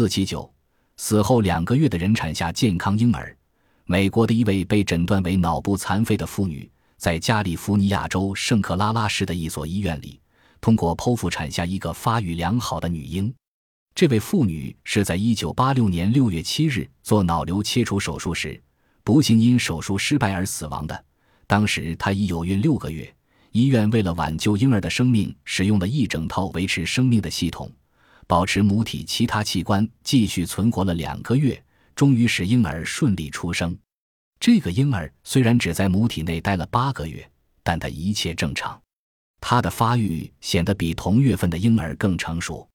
四七九，死后两个月的人产下健康婴儿。美国的一位被诊断为脑部残废的妇女，在加利福尼亚州圣克拉拉市的一所医院里，通过剖腹产下一个发育良好的女婴。这位妇女是在一九八六年六月七日做脑瘤切除手术时，不幸因手术失败而死亡的。当时她已有孕六个月。医院为了挽救婴儿的生命，使用了一整套维持生命的系统，保持母体其他器官继续存活了两个月，终于使婴儿顺利出生。这个婴儿虽然只在母体内待了八个月，但他一切正常，他的发育显得比同月份的婴儿更成熟。